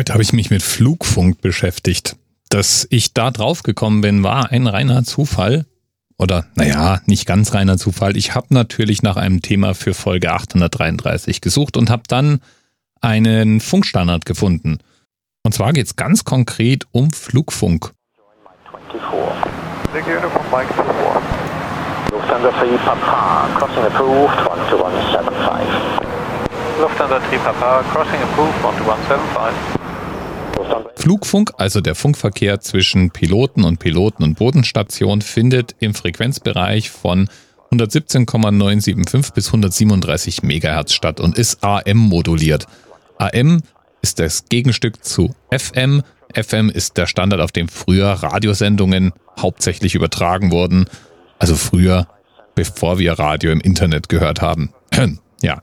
Heute habe ich mich mit Flugfunk beschäftigt. Dass ich da drauf gekommen bin, war ein reiner Zufall. Oder, naja, nicht ganz reiner Zufall. Ich habe natürlich nach einem Thema für Folge 833 gesucht und habe dann einen Funkstandard gefunden. Und zwar geht es ganz konkret um Flugfunk. Lufthansa 3 Papa, crossing approved 12175. Lufthansa 3 Papa, crossing approved 12175. Flugfunk, also der Funkverkehr zwischen Piloten und Piloten und Bodenstation, findet im Frequenzbereich von 117,975 bis 137 Megahertz statt und ist AM moduliert. AM ist das Gegenstück zu FM. FM ist der Standard, auf dem früher Radiosendungen hauptsächlich übertragen wurden. Also früher, bevor wir Radio im Internet gehört haben. ja.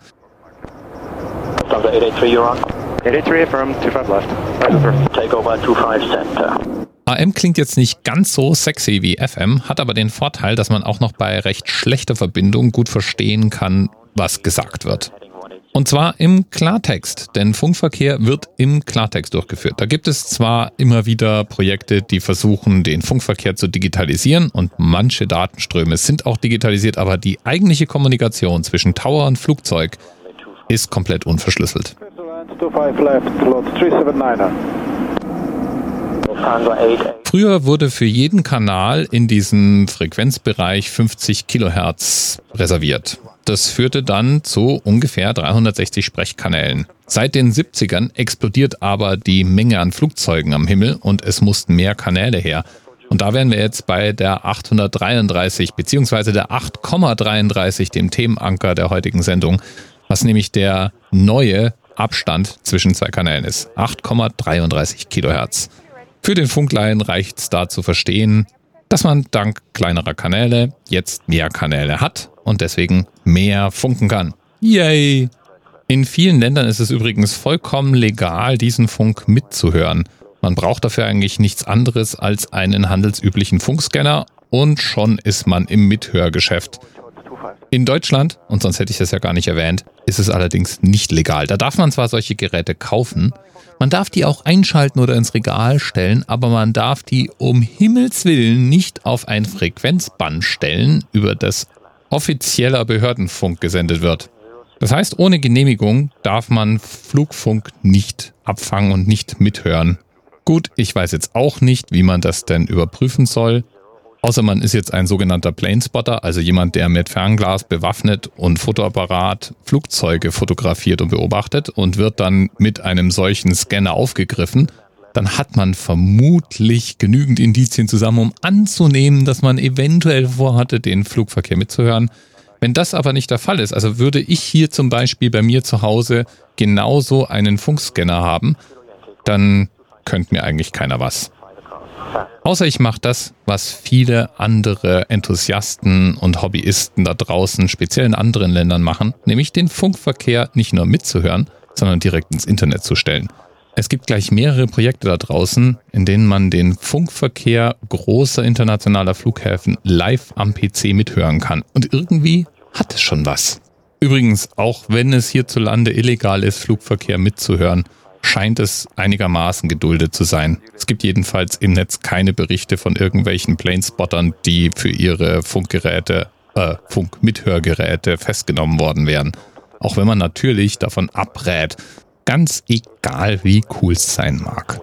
883, you're on. 883 affirm, 25 left. Take over 25 center. AM klingt jetzt nicht ganz so sexy wie FM, hat aber den Vorteil, dass man auch noch bei recht schlechter Verbindung gut verstehen kann, was gesagt wird. Und zwar im Klartext, denn Funkverkehr wird im Klartext durchgeführt. Da gibt es zwar immer wieder Projekte, die versuchen, den Funkverkehr zu digitalisieren und manche Datenströme sind auch digitalisiert, aber die eigentliche Kommunikation zwischen Tower und Flugzeug ist komplett unverschlüsselt. Früher wurde für jeden Kanal in diesem Frequenzbereich 50 Kilohertz reserviert. Das führte dann zu ungefähr 360 Sprechkanälen. Seit den 70ern explodiert aber die Menge an Flugzeugen am Himmel und es mussten mehr Kanäle her. Und da wären wir jetzt bei der 833 beziehungsweise der 8,33, dem Themenanker der heutigen Sendung, was nämlich der neue Abstand zwischen zwei Kanälen ist. 8,33 Kilohertz. Für den Funklein reicht es da zu verstehen, dass man dank kleinerer Kanäle jetzt mehr Kanäle hat und deswegen mehr funken kann. Yay! In vielen Ländern ist es übrigens vollkommen legal, diesen Funk mitzuhören. Man braucht dafür eigentlich nichts anderes als einen handelsüblichen Funkscanner und schon ist man im Mithörgeschäft. In Deutschland, und sonst hätte ich das ja gar nicht erwähnt, ist es allerdings nicht legal. Da darf man zwar solche Geräte kaufen, man darf die auch einschalten oder ins Regal stellen, aber man darf die um Himmels willen nicht auf ein Frequenzband stellen, über das offizieller Behördenfunk gesendet wird. Das heißt, ohne Genehmigung darf man Flugfunk nicht abfangen und nicht mithören. Gut, ich weiß jetzt auch nicht, wie man das denn überprüfen soll. Außer man ist jetzt ein sogenannter Planespotter, also jemand, der mit Fernglas bewaffnet und Fotoapparat Flugzeuge fotografiert und beobachtet und wird dann mit einem solchen Scanner aufgegriffen. Dann hat man vermutlich genügend Indizien zusammen, um anzunehmen, dass man eventuell vorhatte, den Flugverkehr mitzuhören. Wenn das aber nicht der Fall ist, also würde ich hier zum Beispiel bei mir zu Hause genauso einen Funkscanner haben, dann könnte mir eigentlich keiner was. Außer ich mache das, was viele andere Enthusiasten und Hobbyisten da draußen, speziell in anderen Ländern machen, nämlich den Funkverkehr nicht nur mitzuhören, sondern direkt ins Internet zu stellen. Es gibt gleich mehrere Projekte da draußen, in denen man den Funkverkehr großer internationaler Flughäfen live am PC mithören kann. Und irgendwie hat es schon was. Übrigens, auch wenn es hierzulande illegal ist, Flugverkehr mitzuhören, scheint es einigermaßen geduldet zu sein. Es gibt jedenfalls im Netz keine Berichte von irgendwelchen Planespottern, die für ihre Funkgeräte, äh, Funkmithörgeräte festgenommen worden wären. Auch wenn man natürlich davon abrät, ganz egal wie cool es sein mag.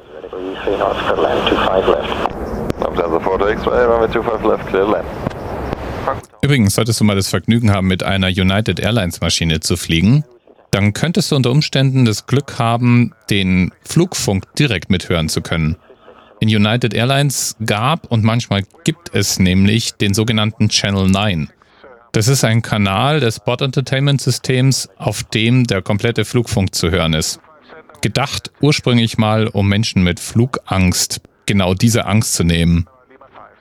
Übrigens, solltest du mal das Vergnügen haben, mit einer United Airlines Maschine zu fliegen, dann könntest du unter Umständen das Glück haben, den Flugfunk direkt mithören zu können. In United Airlines gab und manchmal gibt es nämlich den sogenannten Channel 9. Das ist ein Kanal des Bot Entertainment Systems, auf dem der komplette Flugfunk zu hören ist. Gedacht ursprünglich mal, um Menschen mit Flugangst genau diese Angst zu nehmen.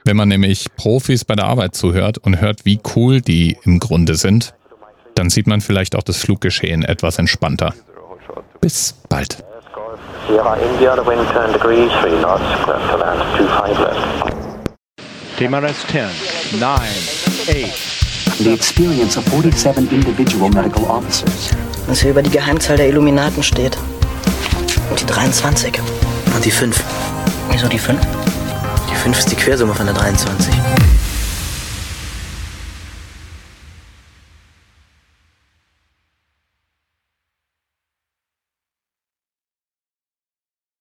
Wenn man nämlich Profis bei der Arbeit zuhört und hört, wie cool die im Grunde sind, dann sieht man vielleicht auch das Fluggeschehen etwas entspannter. Bis bald. TMRS 10, 9, 8. The experience of 47 individual medical officers. Was hier über die Geheimzahl der Illuminaten steht. Und die 23. Und die 5. Wieso die 5? Die 5 ist die Quersumme von der 23.